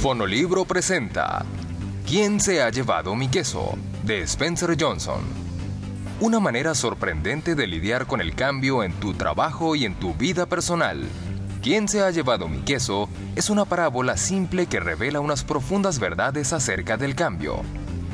Fonolibro presenta ¿Quién se ha llevado mi queso? de Spencer Johnson. Una manera sorprendente de lidiar con el cambio en tu trabajo y en tu vida personal. ¿Quién se ha llevado mi queso? es una parábola simple que revela unas profundas verdades acerca del cambio.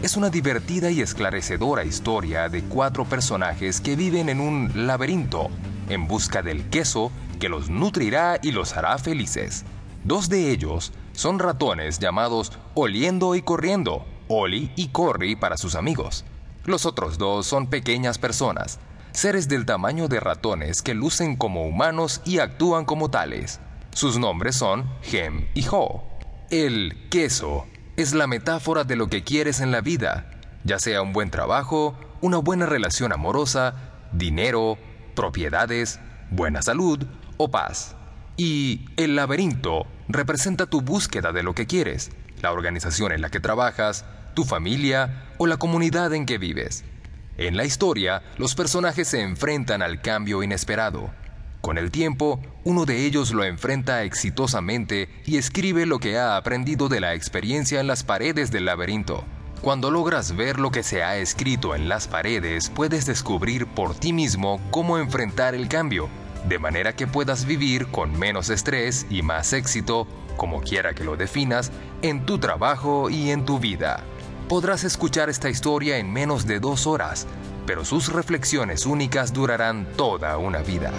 Es una divertida y esclarecedora historia de cuatro personajes que viven en un laberinto en busca del queso que los nutrirá y los hará felices. Dos de ellos son ratones llamados Oliendo y Corriendo, Oli y Corri para sus amigos. Los otros dos son pequeñas personas, seres del tamaño de ratones que lucen como humanos y actúan como tales. Sus nombres son Gem y Ho. El queso es la metáfora de lo que quieres en la vida, ya sea un buen trabajo, una buena relación amorosa, dinero, propiedades, buena salud o paz. Y el laberinto representa tu búsqueda de lo que quieres, la organización en la que trabajas, tu familia o la comunidad en que vives. En la historia, los personajes se enfrentan al cambio inesperado. Con el tiempo, uno de ellos lo enfrenta exitosamente y escribe lo que ha aprendido de la experiencia en las paredes del laberinto. Cuando logras ver lo que se ha escrito en las paredes, puedes descubrir por ti mismo cómo enfrentar el cambio de manera que puedas vivir con menos estrés y más éxito, como quiera que lo definas, en tu trabajo y en tu vida. Podrás escuchar esta historia en menos de dos horas, pero sus reflexiones únicas durarán toda una vida.